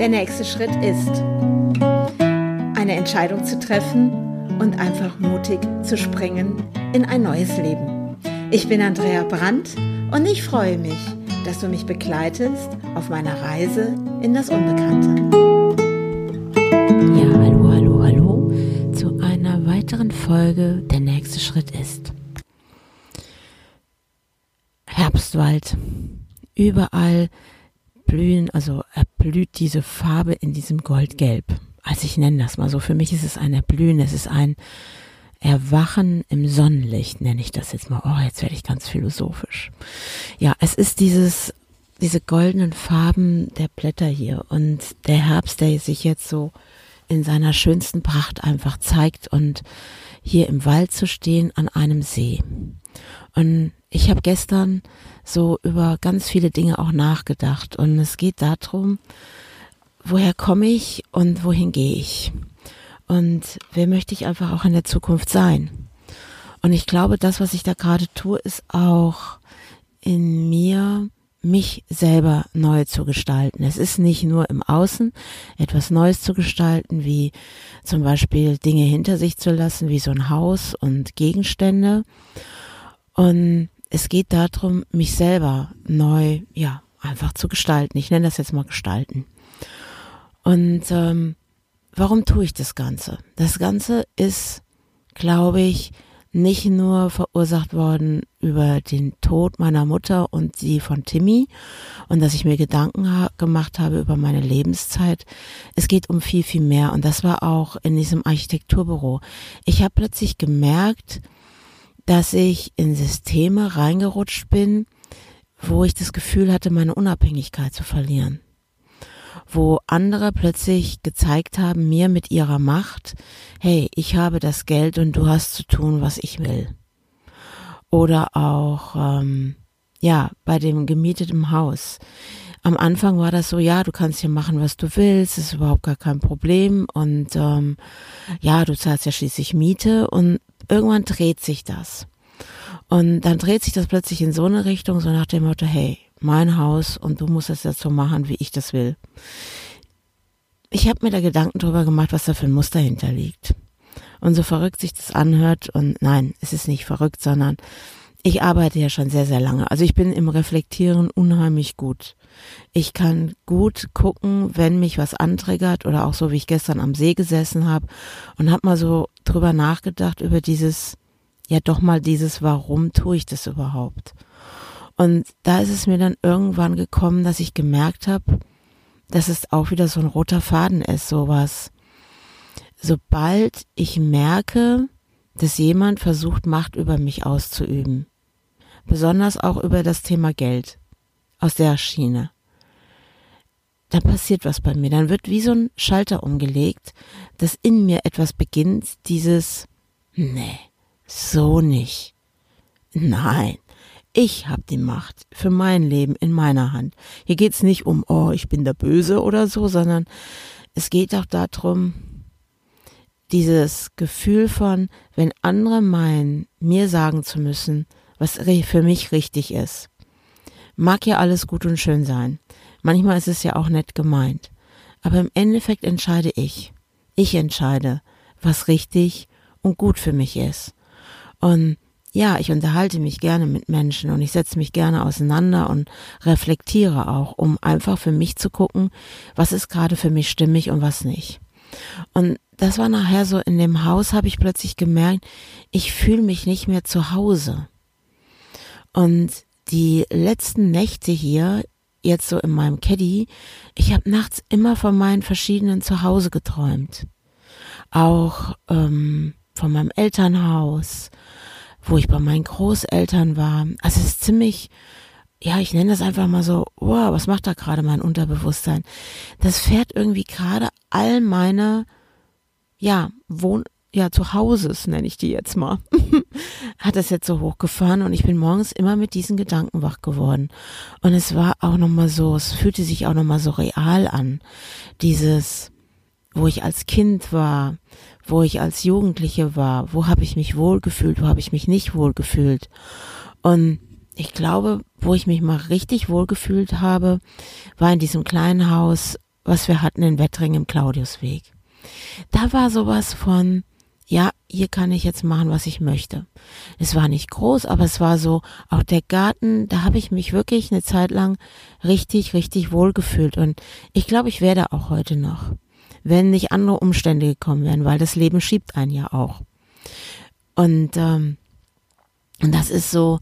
Der nächste Schritt ist, eine Entscheidung zu treffen und einfach mutig zu springen in ein neues Leben. Ich bin Andrea Brandt und ich freue mich, dass du mich begleitest auf meiner Reise in das Unbekannte. Ja, hallo, hallo, hallo zu einer weiteren Folge Der nächste Schritt ist. Herbstwald. Überall blühen, also erblüht diese Farbe in diesem Goldgelb. Also ich nenne das mal so. Für mich ist es ein Erblühen, es ist ein Erwachen im Sonnenlicht, nenne ich das jetzt mal. Oh, jetzt werde ich ganz philosophisch. Ja, es ist dieses, diese goldenen Farben der Blätter hier und der Herbst, der sich jetzt so in seiner schönsten Pracht einfach zeigt und hier im Wald zu stehen an einem See. Und ich habe gestern so über ganz viele Dinge auch nachgedacht und es geht darum, woher komme ich und wohin gehe ich und wer möchte ich einfach auch in der Zukunft sein. Und ich glaube, das, was ich da gerade tue, ist auch in mir mich selber neu zu gestalten. Es ist nicht nur im Außen etwas Neues zu gestalten, wie zum Beispiel Dinge hinter sich zu lassen, wie so ein Haus und Gegenstände. Und es geht darum, mich selber neu, ja, einfach zu gestalten. Ich nenne das jetzt mal gestalten. Und ähm, warum tue ich das Ganze? Das Ganze ist, glaube ich, nicht nur verursacht worden über den Tod meiner Mutter und die von Timmy und dass ich mir Gedanken ha gemacht habe über meine Lebenszeit. Es geht um viel, viel mehr und das war auch in diesem Architekturbüro. Ich habe plötzlich gemerkt, dass ich in Systeme reingerutscht bin, wo ich das Gefühl hatte, meine Unabhängigkeit zu verlieren. Wo andere plötzlich gezeigt haben, mir mit ihrer Macht, hey, ich habe das Geld und du hast zu tun, was ich will. Oder auch, ähm, ja, bei dem gemieteten Haus. Am Anfang war das so, ja, du kannst hier machen, was du willst, ist überhaupt gar kein Problem und ähm, ja, du zahlst ja schließlich Miete und irgendwann dreht sich das. Und dann dreht sich das plötzlich in so eine Richtung, so nach dem Motto, hey, mein Haus und du musst es jetzt so machen, wie ich das will. Ich habe mir da Gedanken drüber gemacht, was da für ein Muster hinterliegt. Und so verrückt sich das anhört, und nein, es ist nicht verrückt, sondern ich arbeite ja schon sehr, sehr lange. Also ich bin im Reflektieren unheimlich gut. Ich kann gut gucken, wenn mich was antriggert oder auch so, wie ich gestern am See gesessen habe und habe mal so drüber nachgedacht über dieses, ja doch mal dieses, warum tue ich das überhaupt? Und da ist es mir dann irgendwann gekommen, dass ich gemerkt habe, dass es auch wieder so ein roter Faden ist, sowas. Sobald ich merke, dass jemand versucht, Macht über mich auszuüben, besonders auch über das Thema Geld aus der Schiene. Da passiert was bei mir. Dann wird wie so ein Schalter umgelegt, dass in mir etwas beginnt, dieses, nee, so nicht. Nein, ich habe die Macht für mein Leben in meiner Hand. Hier geht's nicht um, oh, ich bin der Böse oder so, sondern es geht auch darum, dieses Gefühl von, wenn andere meinen, mir sagen zu müssen, was für mich richtig ist. Mag ja alles gut und schön sein. Manchmal ist es ja auch nett gemeint. Aber im Endeffekt entscheide ich. Ich entscheide, was richtig und gut für mich ist. Und ja, ich unterhalte mich gerne mit Menschen und ich setze mich gerne auseinander und reflektiere auch, um einfach für mich zu gucken, was ist gerade für mich stimmig und was nicht. Und das war nachher so in dem Haus, habe ich plötzlich gemerkt, ich fühle mich nicht mehr zu Hause. Und die letzten Nächte hier, jetzt so in meinem Caddy, ich habe nachts immer von meinen verschiedenen Zuhause geträumt. Auch ähm, von meinem Elternhaus, wo ich bei meinen Großeltern war. Also es ist ziemlich, ja, ich nenne das einfach mal so, wow, was macht da gerade mein Unterbewusstsein? Das fährt irgendwie gerade all meine, ja, Wohn, ja, Zuhauses, nenne ich die jetzt mal, hat das jetzt so hochgefahren und ich bin morgens immer mit diesen Gedanken wach geworden. Und es war auch nochmal so, es fühlte sich auch nochmal so real an. Dieses, wo ich als Kind war, wo ich als Jugendliche war, wo habe ich mich wohlgefühlt, wo habe ich mich nicht wohlgefühlt. Und ich glaube, wo ich mich mal richtig wohlgefühlt habe, war in diesem kleinen Haus, was wir hatten in Wettring im Claudiusweg. Da war sowas von, ja, hier kann ich jetzt machen, was ich möchte. Es war nicht groß, aber es war so, auch der Garten, da habe ich mich wirklich eine Zeit lang richtig, richtig wohl gefühlt. Und ich glaube, ich werde auch heute noch, wenn nicht andere Umstände gekommen wären, weil das Leben schiebt einen ja auch. Und, ähm, und das ist so,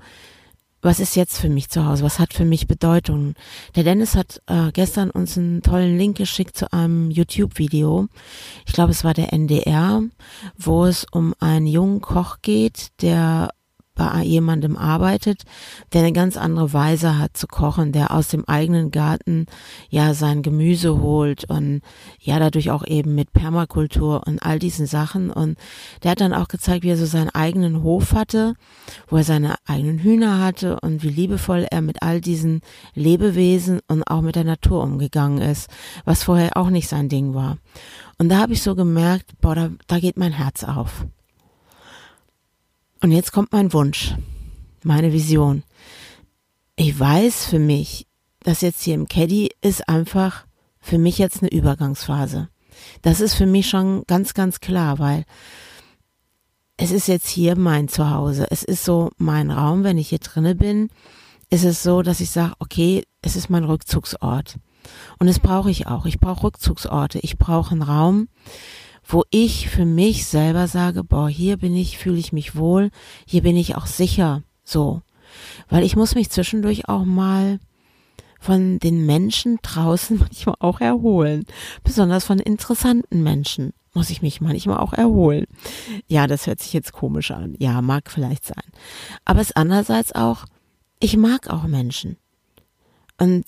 was ist jetzt für mich zu Hause? Was hat für mich Bedeutung? Der Dennis hat äh, gestern uns einen tollen Link geschickt zu einem YouTube-Video. Ich glaube, es war der NDR, wo es um einen jungen Koch geht, der bei jemandem arbeitet, der eine ganz andere Weise hat zu kochen, der aus dem eigenen Garten ja sein Gemüse holt und ja dadurch auch eben mit Permakultur und all diesen Sachen und der hat dann auch gezeigt, wie er so seinen eigenen Hof hatte, wo er seine eigenen Hühner hatte und wie liebevoll er mit all diesen Lebewesen und auch mit der Natur umgegangen ist, was vorher auch nicht sein Ding war. Und da habe ich so gemerkt, boah, da, da geht mein Herz auf. Und jetzt kommt mein Wunsch, meine Vision. Ich weiß für mich, dass jetzt hier im Caddy ist einfach für mich jetzt eine Übergangsphase. Das ist für mich schon ganz, ganz klar, weil es ist jetzt hier mein Zuhause. Es ist so mein Raum, wenn ich hier drinne bin, ist es so, dass ich sage, okay, es ist mein Rückzugsort. Und das brauche ich auch. Ich brauche Rückzugsorte. Ich brauche einen Raum, wo ich für mich selber sage, boah, hier bin ich, fühle ich mich wohl, hier bin ich auch sicher, so. Weil ich muss mich zwischendurch auch mal von den Menschen draußen manchmal auch erholen. Besonders von interessanten Menschen muss ich mich manchmal auch erholen. Ja, das hört sich jetzt komisch an. Ja, mag vielleicht sein. Aber es andererseits auch, ich mag auch Menschen. Und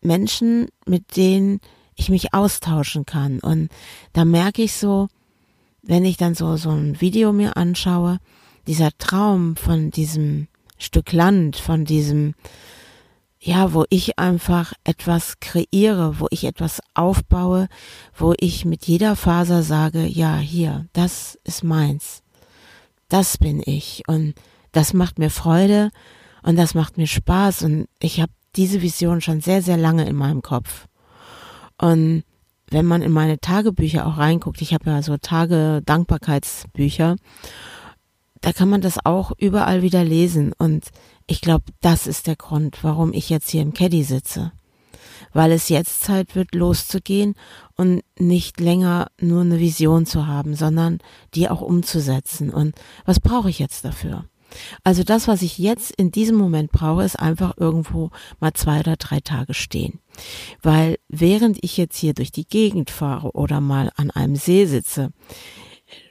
Menschen, mit denen ich mich austauschen kann. Und da merke ich so, wenn ich dann so, so ein Video mir anschaue, dieser Traum von diesem Stück Land, von diesem, ja, wo ich einfach etwas kreiere, wo ich etwas aufbaue, wo ich mit jeder Faser sage, ja, hier, das ist meins. Das bin ich. Und das macht mir Freude und das macht mir Spaß. Und ich habe diese Vision schon sehr, sehr lange in meinem Kopf. Und wenn man in meine Tagebücher auch reinguckt, ich habe ja so Tage Dankbarkeitsbücher, da kann man das auch überall wieder lesen. Und ich glaube, das ist der Grund, warum ich jetzt hier im Caddy sitze. Weil es jetzt Zeit wird, loszugehen und nicht länger nur eine Vision zu haben, sondern die auch umzusetzen. Und was brauche ich jetzt dafür? Also das, was ich jetzt in diesem Moment brauche, ist einfach irgendwo mal zwei oder drei Tage stehen. Weil während ich jetzt hier durch die Gegend fahre oder mal an einem See sitze,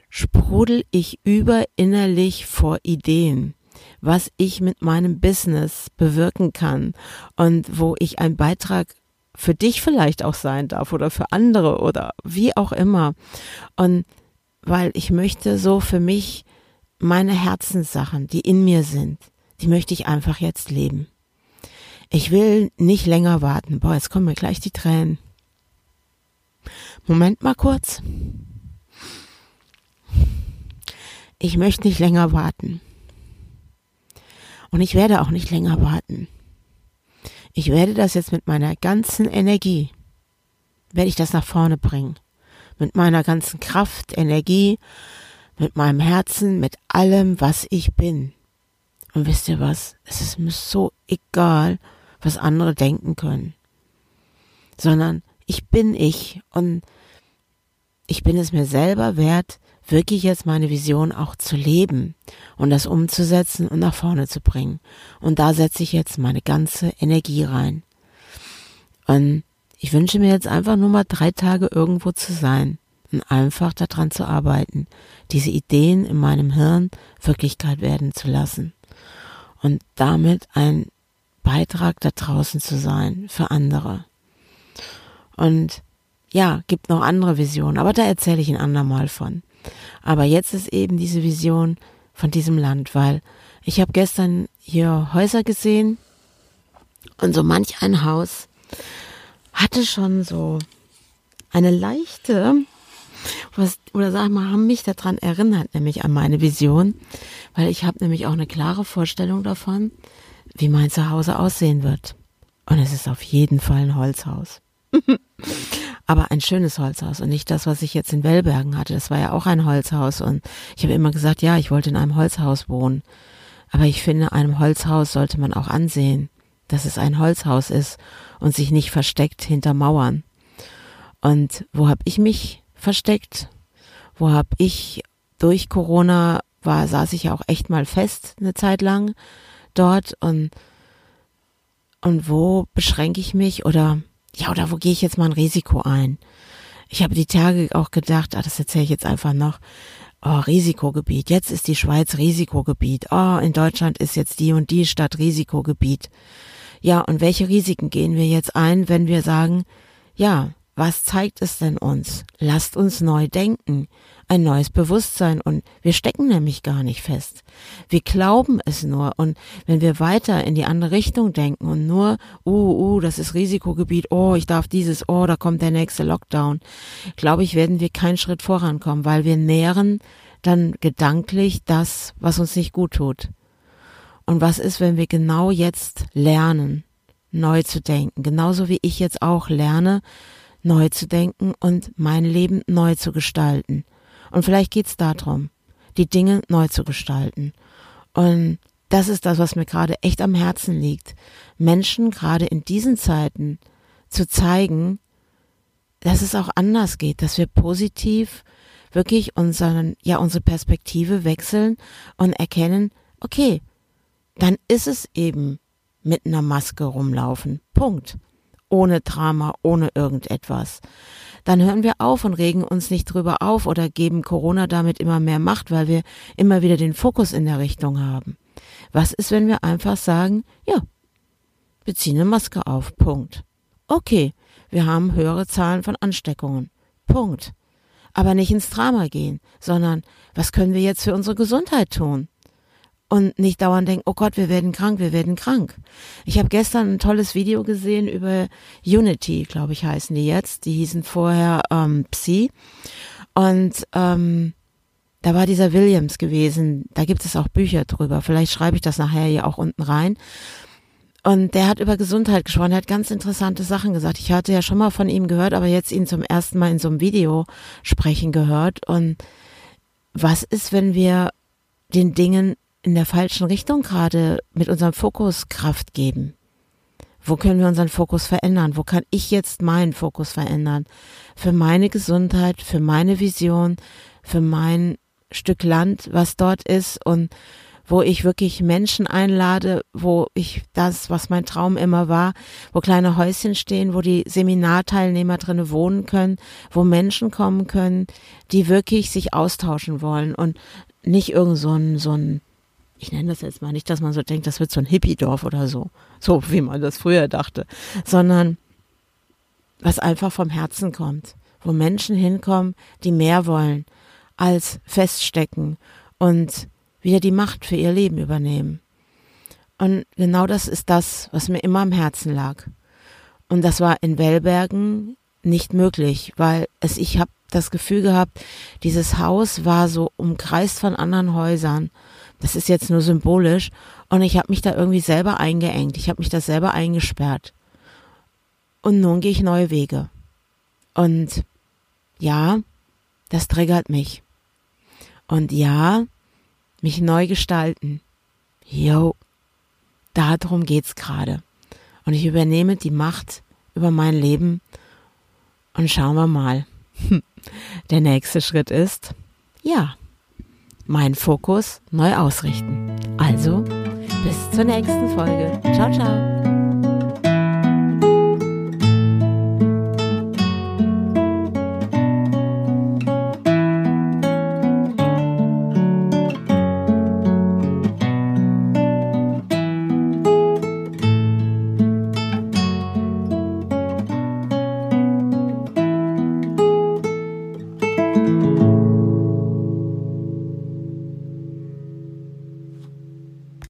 sprudel ich über innerlich vor Ideen was ich mit meinem Business bewirken kann und wo ich ein Beitrag für dich vielleicht auch sein darf oder für andere oder wie auch immer. Und weil ich möchte so für mich meine Herzenssachen, die in mir sind, die möchte ich einfach jetzt leben. Ich will nicht länger warten. Boah, jetzt kommen mir gleich die Tränen. Moment mal kurz. Ich möchte nicht länger warten. Und ich werde auch nicht länger warten. Ich werde das jetzt mit meiner ganzen Energie, werde ich das nach vorne bringen. Mit meiner ganzen Kraft, Energie, mit meinem Herzen, mit allem, was ich bin. Und wisst ihr was? Es ist mir so egal, was andere denken können. Sondern ich bin ich und ich bin es mir selber wert, wirklich jetzt meine Vision auch zu leben und das umzusetzen und nach vorne zu bringen. Und da setze ich jetzt meine ganze Energie rein. Und ich wünsche mir jetzt einfach nur mal drei Tage irgendwo zu sein und einfach daran zu arbeiten, diese Ideen in meinem Hirn Wirklichkeit werden zu lassen und damit ein Beitrag da draußen zu sein für andere. Und ja, gibt noch andere Visionen, aber da erzähle ich ein andermal von. Aber jetzt ist eben diese Vision von diesem Land, weil ich habe gestern hier Häuser gesehen und so manch ein Haus hatte schon so eine leichte was, oder sag mal, haben mich daran erinnert, nämlich an meine Vision, weil ich habe nämlich auch eine klare Vorstellung davon, wie mein Zuhause aussehen wird. Und es ist auf jeden Fall ein Holzhaus. aber ein schönes Holzhaus und nicht das, was ich jetzt in Wellbergen hatte. Das war ja auch ein Holzhaus und ich habe immer gesagt, ja, ich wollte in einem Holzhaus wohnen. Aber ich finde, einem Holzhaus sollte man auch ansehen, dass es ein Holzhaus ist und sich nicht versteckt hinter Mauern. Und wo habe ich mich versteckt? Wo habe ich durch Corona war, saß ich ja auch echt mal fest eine Zeit lang dort und und wo beschränke ich mich oder ja, oder wo gehe ich jetzt mal ein Risiko ein? Ich habe die Tage auch gedacht, ah, das erzähle ich jetzt einfach noch. Oh, Risikogebiet. Jetzt ist die Schweiz Risikogebiet. Oh, in Deutschland ist jetzt die und die Stadt Risikogebiet. Ja, und welche Risiken gehen wir jetzt ein, wenn wir sagen, ja, was zeigt es denn uns? Lasst uns neu denken. Ein neues Bewusstsein. Und wir stecken nämlich gar nicht fest. Wir glauben es nur. Und wenn wir weiter in die andere Richtung denken und nur, uh, uh, das ist Risikogebiet, oh, ich darf dieses, oh, da kommt der nächste Lockdown, glaube ich, werden wir keinen Schritt vorankommen, weil wir nähren dann gedanklich das, was uns nicht gut tut. Und was ist, wenn wir genau jetzt lernen, neu zu denken, genauso wie ich jetzt auch lerne, neu zu denken und mein Leben neu zu gestalten. Und vielleicht geht's darum, die Dinge neu zu gestalten. Und das ist das, was mir gerade echt am Herzen liegt. Menschen gerade in diesen Zeiten zu zeigen, dass es auch anders geht, dass wir positiv wirklich unseren, ja, unsere Perspektive wechseln und erkennen, okay, dann ist es eben mit einer Maske rumlaufen. Punkt. Ohne Drama, ohne irgendetwas dann hören wir auf und regen uns nicht drüber auf oder geben Corona damit immer mehr Macht, weil wir immer wieder den Fokus in der Richtung haben. Was ist, wenn wir einfach sagen, ja, wir ziehen eine Maske auf, Punkt. Okay, wir haben höhere Zahlen von Ansteckungen, Punkt. Aber nicht ins Drama gehen, sondern was können wir jetzt für unsere Gesundheit tun? Und nicht dauernd denken, oh Gott, wir werden krank, wir werden krank. Ich habe gestern ein tolles Video gesehen über Unity, glaube ich, heißen die jetzt. Die hießen vorher ähm, Psi. Und ähm, da war dieser Williams gewesen. Da gibt es auch Bücher drüber. Vielleicht schreibe ich das nachher hier auch unten rein. Und der hat über Gesundheit gesprochen, er hat ganz interessante Sachen gesagt. Ich hatte ja schon mal von ihm gehört, aber jetzt ihn zum ersten Mal in so einem Video sprechen gehört. Und was ist, wenn wir den Dingen in der falschen Richtung gerade mit unserem Fokus Kraft geben? Wo können wir unseren Fokus verändern? Wo kann ich jetzt meinen Fokus verändern? Für meine Gesundheit, für meine Vision, für mein Stück Land, was dort ist und wo ich wirklich Menschen einlade, wo ich das, was mein Traum immer war, wo kleine Häuschen stehen, wo die Seminarteilnehmer drinnen wohnen können, wo Menschen kommen können, die wirklich sich austauschen wollen und nicht irgend so ein, so ein ich nenne das jetzt mal nicht, dass man so denkt, das wird so ein Hippie-Dorf oder so, so wie man das früher dachte, sondern was einfach vom Herzen kommt, wo Menschen hinkommen, die mehr wollen als feststecken und wieder die Macht für ihr Leben übernehmen. Und genau das ist das, was mir immer am Herzen lag. Und das war in Wellbergen nicht möglich, weil es, ich habe das Gefühl gehabt, dieses Haus war so umkreist von anderen Häusern das ist jetzt nur symbolisch. Und ich habe mich da irgendwie selber eingeengt. Ich habe mich da selber eingesperrt. Und nun gehe ich neue Wege. Und ja, das triggert mich. Und ja, mich neu gestalten. Jo, darum geht's gerade. Und ich übernehme die Macht über mein Leben und schauen wir mal. Der nächste Schritt ist, ja, meinen Fokus neu ausrichten. Also, bis zur nächsten Folge. Ciao, ciao.